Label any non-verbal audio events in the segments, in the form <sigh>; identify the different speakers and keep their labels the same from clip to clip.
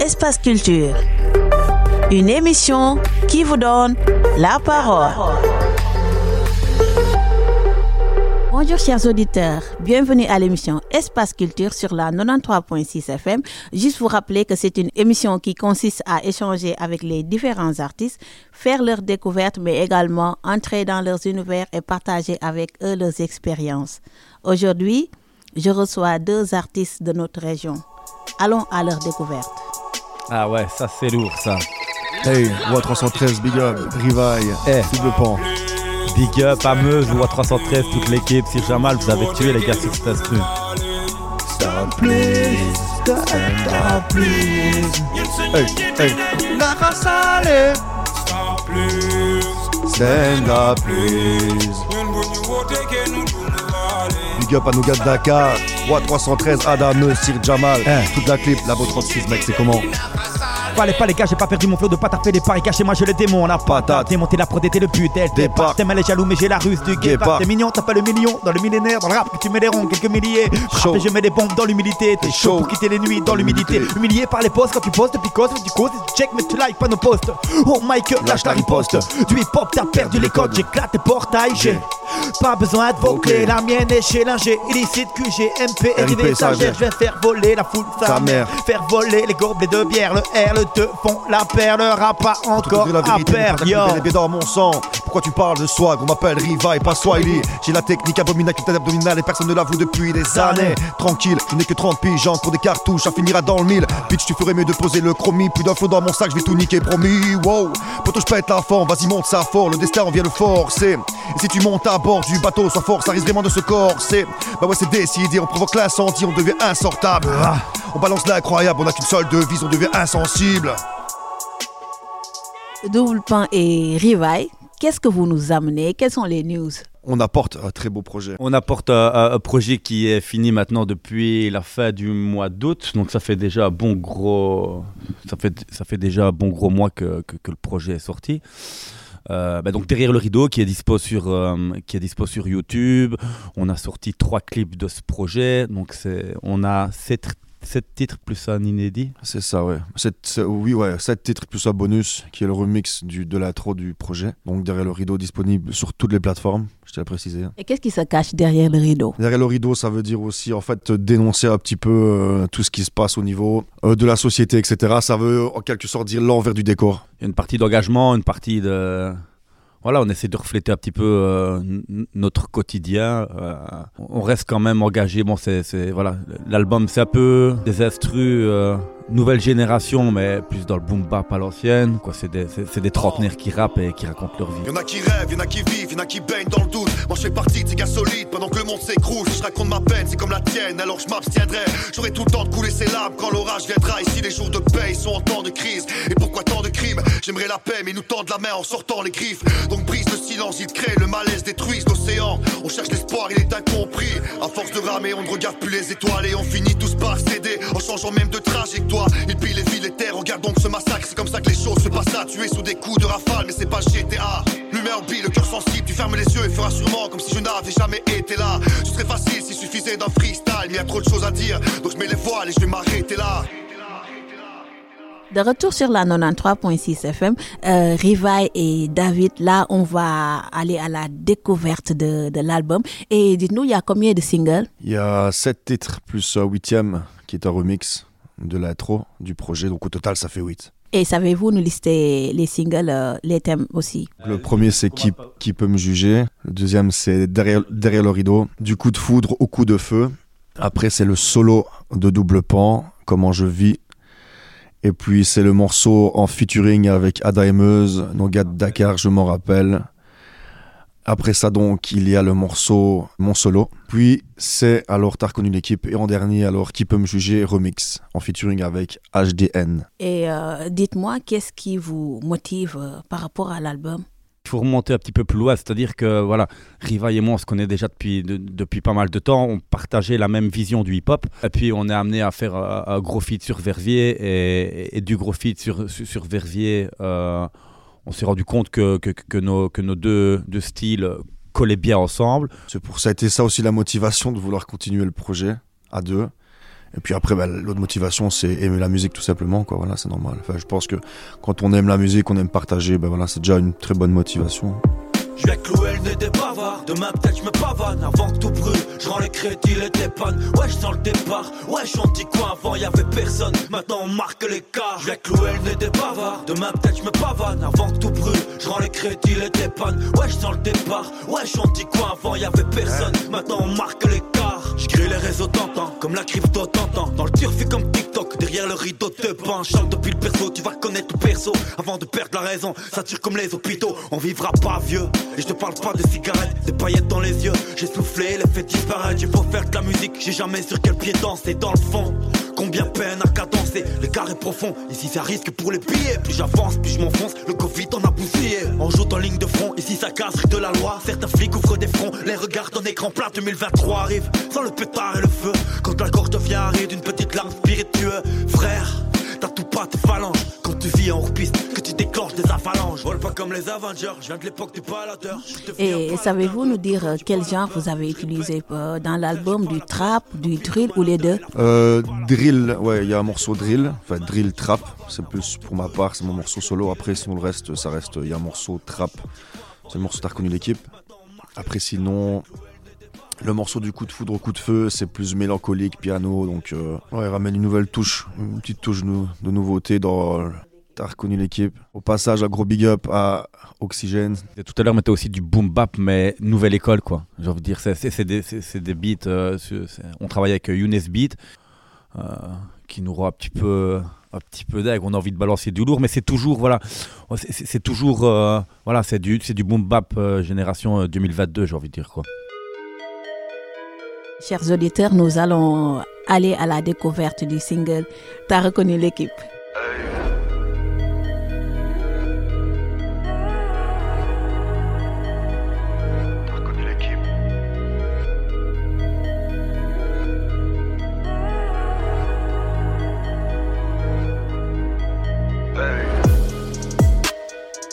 Speaker 1: Espace Culture. Une émission qui vous donne la parole. Bonjour chers auditeurs, bienvenue à l'émission Espace Culture sur la 93.6 FM. Juste vous rappeler que c'est une émission qui consiste à échanger avec les différents artistes, faire leurs découvertes, mais également entrer dans leurs univers et partager avec eux leurs expériences. Aujourd'hui, je reçois deux artistes de notre région. Allons à leur découverte.
Speaker 2: Ah ouais, ça c'est lourd ça.
Speaker 3: Hey, Voix 313, big up, Rivaille,
Speaker 2: Eh.
Speaker 3: double pan.
Speaker 2: Big up à Meuse, Voix 313, toute l'équipe, Sir Jamal, vous avez tué les gars sur cet instru.
Speaker 3: Hey, hey. Stand up, please. Big up à nos gars de Dakar, Roi 313, Adam, Sir Jamal,
Speaker 2: Hein.
Speaker 3: toute la clip, Labo 36, mec, c'est comment?
Speaker 4: Fallait pas les gars, j'ai pas perdu mon flow de pas taper les paris, caché moi je le démon, la patate. Démonter la prod était le but, elle
Speaker 3: Départ.
Speaker 4: T'aimes les jaloux, mais j'ai la ruse du guépard. T'es mignon, t'as pas le million dans le millénaire, dans le rap que tu mets des ronds, quelques milliers.
Speaker 3: Chaud.
Speaker 4: Et je mets des bombes dans l'humilité. T'es chaud pour quitter les nuits dans l'humidité. Humilié par les postes quand tu postes, puis cause, du cause, tu check, mais tu like pas nos posts. Oh Mike, lâche la riposte. Du hip hop, t'as perdu les codes, j'éclate tes portails, j'ai. Pas besoin clés, la mienne est chez l'ingé, illicite QG, MP, RIV, je vais faire voler la foule, sa, mère. Faire voler les gobelets de bière, le R, le 2 font la paire, le rap pas encore à perdre, yo.
Speaker 3: dans mon sang. Pourquoi tu parles de swag On m'appelle Riva et pas Swahili. J'ai la technique abominable, tête abdominale et personne ne l'avoue depuis des années. Tranquille, je n'ai que 30 piges, encore des cartouches, ça finira dans le mille. Bitch, tu ferais mieux de poser le chromie. Plus d'infos dans mon sac, je vais tout niquer, promis. Wow, poto, je pète la forme, vas-y, monte ça fort. Le destin, on vient le forcer. Et si tu montes à bord du bateau, sois fort, ça risque vraiment de se corser. Bah ouais, c'est décidé, on provoque l'incendie, on devient insortable. Ah, On balance l'incroyable, on a qu'une seule devise, on devient insensible.
Speaker 1: Double Pan et Rivaille, qu'est-ce que vous nous amenez? Quelles sont les news?
Speaker 3: On apporte un très beau projet.
Speaker 2: On apporte un, un- un projet qui est fini maintenant depuis la fin du mois d'août, donc ça fait déjà un bon gros, ça fait, ça fait déjà un bon gros mois que, que- que le projet est sorti. Euh, bah donc derrière le rideau qui est dispo sur euh, qui est dispo sur YouTube, on a sorti trois clips de ce projet, donc c'est on a sept, sept titres plus un inédit.
Speaker 3: C'est ça, ouais. Sept- oui, ouais, 7 titres plus un bonus qui est le remix du, de l'intro du projet. Donc derrière le rideau disponible sur toutes les plateformes, je tiens à préciser.
Speaker 1: Et qu'est-ce qui se cache derrière le rideau?
Speaker 3: Derrière le rideau, ça veut dire aussi en fait dénoncer un petit peu euh, tout ce qui se passe au niveau euh, de la société, etc. Ça veut en quelque sorte dire l'envers du décor.
Speaker 2: Il y a une partie d'engagement, une partie de. Voilà, on essaie de refléter un petit peu euh, notre quotidien. euh, on reste quand même engagé. Bon, c'est, voilà, l'album, c'est un peu des euh, nouvelle génération, mais plus dans le boom bap à l'ancienne. Quoi, c'est des, c'est, des trentenaires qui rappent et qui racontent leur vie.
Speaker 5: Y'en a qui rêvent, y'en a qui vivent, y'en a qui baignent dans le doute. Moi je fais partie de ces gars solides pendant que le monde s'écroule. Si je raconte ma peine, c'est comme la tienne, alors je m'abstiendrai. J'aurai tout le temps de couler ses larmes quand l'orage viendra. Ici les jours de paix ils sont en temps de crise. Et pourquoi tant de crimes? J'aimerais la paix, mais ils nous tendent la main en sortant les griffes. Donc brise le silence, ils créent le malaise, détruisent l'océan. On cherche l'espoir, il est incompris. À force de ramer, on ne regarde plus les étoiles et on finit tous par céder en changeant même de trajectoire. Ils pillent les villes, les terres, regarde donc ce massacre. C'est comme ça que les choses se passent à tuer sous des coups de rafale, mais c'est pas GTA. L'humain oublie, le cœur sensible, tu fermes les yeux et feras sûrement comme si je n'avais jamais été là. Ce serait facile s'il suffisait d'un freestyle, mais y a trop de choses à dire, donc je mets les voiles et je vais m'arrêter là.
Speaker 1: De retour sur la 93.6 FM, euh, Rivaille et David, là, on va aller à la découverte de, de l'album. Et dites-nous, il y a combien de singles?
Speaker 3: Il y a 7 titres plus un huitième qui est un remix de l'intro du projet. Donc au total, ça fait 8.
Speaker 1: Et savez-vous nous lister les singles, euh, les thèmes aussi
Speaker 3: Le premier, c'est qui, qui peut me juger. Le deuxième, c'est derrière, derrière le rideau. Du coup de foudre au coup de feu. Après, c'est le solo de double pan. Comment je vis. Et puis, c'est le morceau en featuring avec Ada et Meuse, nos gars de Dakar, je m'en rappelle. Après ça, donc, il y a le morceau Mon Solo. Puis, c'est alors T'as reconnu l'équipe. Et en dernier, alors, Qui peut me juger Remix, en featuring avec HDN.
Speaker 1: Et euh, dites-moi, qu'est-ce qui vous motive euh, par rapport à l'album?
Speaker 2: Il faut remonter un petit peu plus loin, c'est-à-dire que voilà, Riva et moi, on se connaît déjà depuis, de- depuis pas mal de temps, on partageait la même vision du hip-hop, et puis on est amené à faire euh, un, gros feat sur Verviers, et, et du gros feat sur, sur, sur Verviers, euh, on s'est rendu compte que, que, que nos, que nos deux, deux styles collaient bien ensemble.
Speaker 3: C'est pour ça a été ça aussi la motivation de vouloir continuer le projet à deux.
Speaker 6: Et puis après, bah, l'autre motivation, c'est aimer la musique tout simplement. Quoi. Voilà, c'est normal. Enfin, je pense que quand on aime la musique, on aime partager, bah, voilà, c'est déjà une très bonne motivation.
Speaker 2: Je vais clouer le nez des bavards. Demain, peut-être je me pavane avant que tout brûle. Je rends les crédits, les dépannes. Ouais, je sens le départ. Ouais, je dit quoi avant, y avait personne. Maintenant, on marque l'écart. Je vais clouer le nez des bavards. Demain, peut-être je me pavane avant que tout brûle. Je rends les crédits, les dépannes. Ouais, je sens le départ. Ouais, je dit quoi avant, y avait personne. Maintenant, on marque l'écart. Je crée les réseaux tentants, comme la crypto tentant. Dans le turfu comme TikTok, derrière le rideau de pain. Chante depuis le perso, tu vas connaître le. Avant de perdre la raison, ça tire comme les hôpitaux. On vivra pas vieux. Et je te parle pas de cigarettes, des paillettes dans les yeux. J'ai soufflé, les fait disparaître. J'ai beau faire de la musique, j'ai jamais sur quel pied danser dans le fond. Combien peine à cadencer, l'écart est profond. Ici ça risque pour les billets. Plus j'avance, plus je m'enfonce. Le Covid en a bousillé. On joue en ligne de front, ici ça casse de la loi. Certains flics ouvrent des fronts, les regards en écran plat. 2023 arrive sans le pétard et le feu. Quand la gorge devient aride d'une petite larme spiritueuse. Frère, t'as tout pas tes phalanges. Vis en hors-piste, que tu déclenches des avalanches. Vole pas comme les Avengers, je viens de l'époque du baladeur.
Speaker 1: Et savez-vous nous dire euh, quel genre vous avez utilisé euh, dans l'album Du trap, du drill ou les deux?
Speaker 6: Euh, Drill, ouais, il y a un morceau drill, enfin drill trap. C'est plus pour ma part, c'est mon morceau solo. Après, sinon le reste, ça reste, il y a un morceau trap. C'est le morceau t'as reconnu l'équipe. Après, sinon, le morceau du coup de foudre au coup de feu, c'est plus mélancolique, piano, donc euh, ouais, il ramène une nouvelle touche, une petite touche de, nouveauté dans. T'as reconnu l'équipe. Au passage, un gros big up à Oxygène.
Speaker 7: tout à l'heure, on mettait aussi du boom bap, mais nouvelle école, quoi. J'ai envie de dire, c'est des, des, beats. Euh, on travaille avec Younes Beat, euh, qui nous rend un petit peu un petit peu d'aigle, on a envie de balancer du lourd, mais c'est toujours, voilà, c'est toujours, voilà, c'est du, du boom bap génération 2022, j'ai envie de dire, quoi.
Speaker 1: Chers auditeurs, nous allons aller à la découverte du single T'as reconnu l'équipe.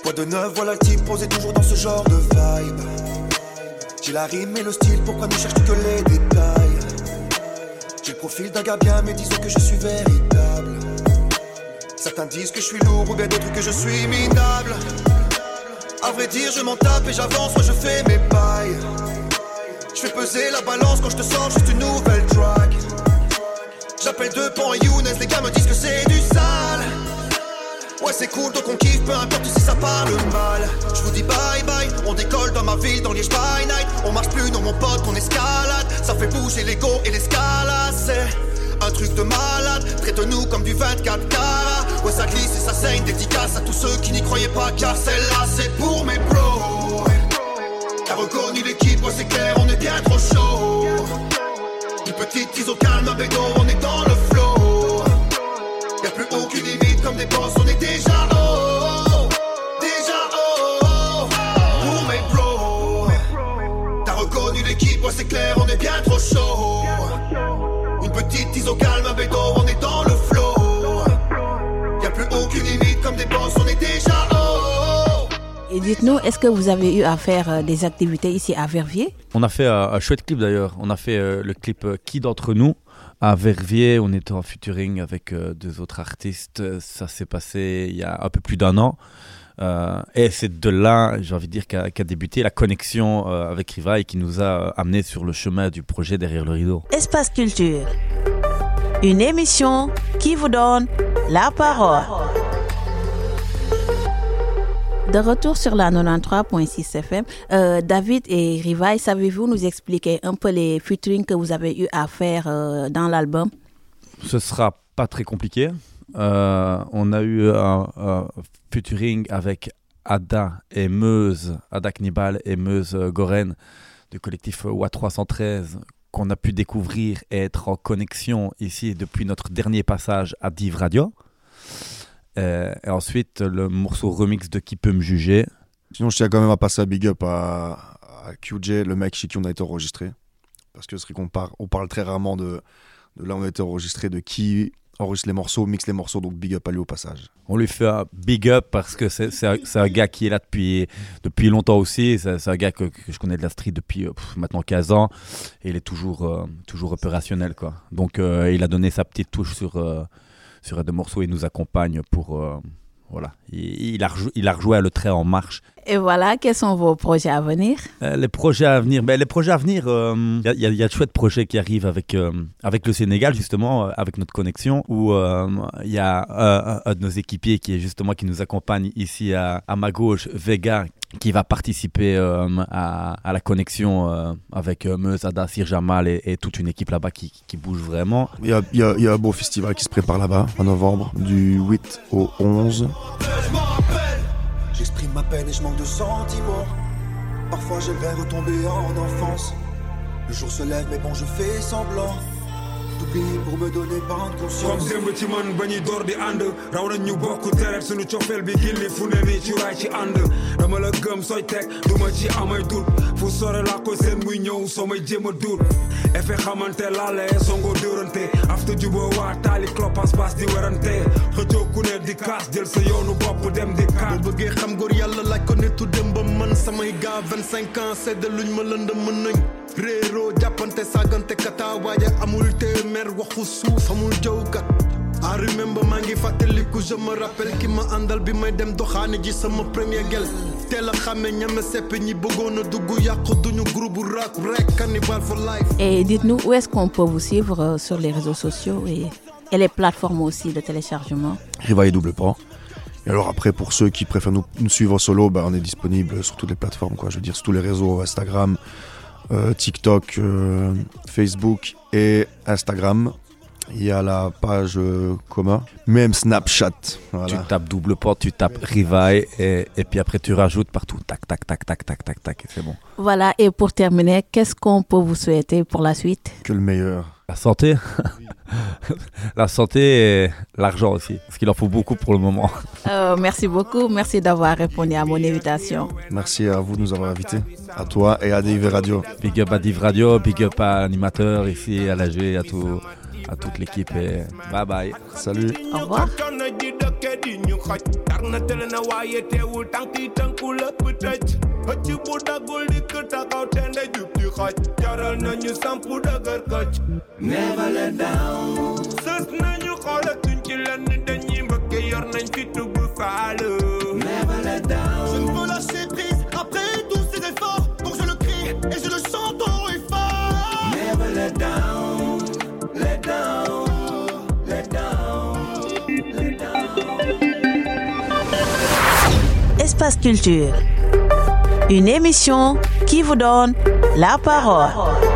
Speaker 3: Quoi de neuf, voilà le type posé toujours dans ce genre de vibe. J'ai la rime et le style, pourquoi ne cherches que les détails? J'ai le profil d'un gars bien, mais disons que je suis véritable. Certains disent que je suis lourd ou bien d'autres que je suis minable. À vrai dire, je m'en tape et j'avance, moi je fais mes pailles. Je fais peser la balance quand je te sors juste une nouvelle track. J'appelle deux pans et Younes, les gars me disent que c'est du. Ouais, c'est cool, donc on kiffe, peu importe si ça parle mal. Je vous dis bye bye, on décolle dans ma ville, dans Liège by night. On marche plus dans mon pote, on escalade. Ça fait bouger l'ego et l'escalade, c'est un truc de malade. Traite-nous comme du 24 carats. Ouais, ça glisse et ça saigne, dédicace à tous ceux qui n'y croyaient pas, car celle-là, c'est pour mes bros.
Speaker 1: Dites-nous, est-ce que vous avez eu à faire euh, des activités ici à Verviers?
Speaker 7: On a fait un, un chouette clip d'ailleurs. On a fait euh, le clip euh, Qui d'entre nous? À Verviers, on était en featuring avec euh, deux autres artistes. Ça s'est passé il y a un peu plus d'un an. Euh, et c'est de là, j'ai envie de dire, qu'a débuté la connexion euh, avec Riva et qui nous a amené sur le chemin du projet Derrière le rideau.
Speaker 1: Espace Culture, une émission qui vous donne la parole. De retour sur la 93.6 FM, euh, David et Rivaille, savez-vous nous expliquer un peu les featuring que vous avez eu à faire euh, dans l'album?
Speaker 7: Ce sera pas très compliqué. Euh, on a eu un, un, featuring avec Ada et Meuse, Ada Knibal et Meuse Goren du collectif WA 313 qu'on a pu découvrir et être en connexion ici depuis notre dernier passage à Div Radio. Euh, et ensuite, le morceau remix de Qui peut me juger.
Speaker 6: Sinon, je tiens quand même à passer un big up à, à QJ, le mec chez qui on a été enregistré. Parce que c'est qu'on parle, on parle très rarement de, de là où on a été enregistré, de qui
Speaker 3: enregistre les morceaux, mixe les morceaux, donc big up à lui au passage.
Speaker 2: On lui fait un big up parce que c'est un, gars qui est là depuis, depuis longtemps aussi. C'est un gars que, que je connais de la street depuis euh, pff, maintenant 15 ans. Et il est toujours, euh, toujours opérationnel. Quoi. Donc euh, il a donné sa petite touche sur, euh, sur un des morceaux et nous accompagne pour. euh, voilà. Il, il il a rejoué le trait en marche.
Speaker 1: Et voilà, quels sont vos projets à venir?
Speaker 2: Euh, les projets à venir, ben, les projets à venir, il y, a- y a- y a de chouettes projets qui arrivent avec, euh, avec le Sénégal, justement, euh, avec notre connexion, où il y a euh, un, un de nos équipiers qui est justement qui nous accompagne ici à, à ma gauche, Vega, qui va participer euh, à, à la connexion euh, avec euh, Meuse, Ada, Sir Jamal et, et toute une équipe là-bas qui, qui bouge vraiment.
Speaker 3: Il y a, il y a- il y a un beau festival qui se prépare là-bas, en novembre, du 8 au 11.
Speaker 8: Peine et je manque de sentiments. Parfois j'aimerais retomber en enfance. Le jour se lève, mais bon, je fais semblant. Pour me donner pas de
Speaker 9: comme
Speaker 8: conscience.
Speaker 9: démb ci man ba ñuy door di ànd. Raw nañ ñu bokk deret suñu cofeel bi gilli fu ne nii ci raay ci ànd. Dama la gëm sooy teg du ma ci amay dut fu sore laa koy seen muy ñëw soo may jéem a dut effet xamante laale songo dóorante. After juboo waa taali clopas bas di werante. Xëccoo di kaas jël sa yoonu bopp dem di kaas.
Speaker 10: Boo bëggee xam góor yàlla laaj ko nitu dem ba man samay gaa 25 ans sedd luñ ma lënd mën nañ. Réeroo jàppante saagante kata waaye amul téeméer waxu suuf amul jawkat. I remember maa ngi fàttaliku je me rappelle ki ma àndal bi may dem doxaane ji sama premier gel. Teel a xàmme ñame sepp ñi bëggoon a dugg yàqu duñu groupe bu rap rek cannibal for life.
Speaker 1: Et dites-nous où est-ce qu'on peut vous suivre euh, sur les réseaux sociaux et, et les plateformes aussi de téléchargement
Speaker 3: Riva et double pas. Et alors après, pour ceux qui préfèrent nous, nous suivre solo, bah, on est disponible sur toutes les plateformes, quoi. Je veux dire, sur tous les réseaux, Instagram, euh, TikTok, euh, Facebook et Instagram. Il y a la page euh, commun, même Snapchat.
Speaker 2: Tu tapes double porte, tu tapes Rivaille et, et puis après tu rajoutes partout. Tac, tac, tac, tac, tac, tac, tac, et c'est bon.
Speaker 1: Voilà, et pour terminer, qu'est-ce qu'on peut vous souhaiter pour la suite?
Speaker 3: Que le meilleur.
Speaker 2: La santé <laughs> La santé et l'argent aussi, parce qu'il en faut beaucoup pour le moment.
Speaker 1: Euh, Merci beaucoup, merci d'avoir répondu à mon invitation.
Speaker 3: Merci à vous de nous avoir invités. À toi et à DIV Radio.
Speaker 2: Big up à Div Radio, big up à l'animateur ici, à l'AG, à, tout, à toute l'équipe et bye bye.
Speaker 3: Salut.
Speaker 1: Au revoir.
Speaker 9: Ñu xoj na tële na teewul lépp tëj bu taxaw tende jub di xoj jaral nañu never let down. sës nañu xoolatuñ ci lenn dañuy mbëkke yor nañ fi tubb faalu never let down
Speaker 10: ne peux lâcher
Speaker 1: Culture, une émission qui vous donne la parole.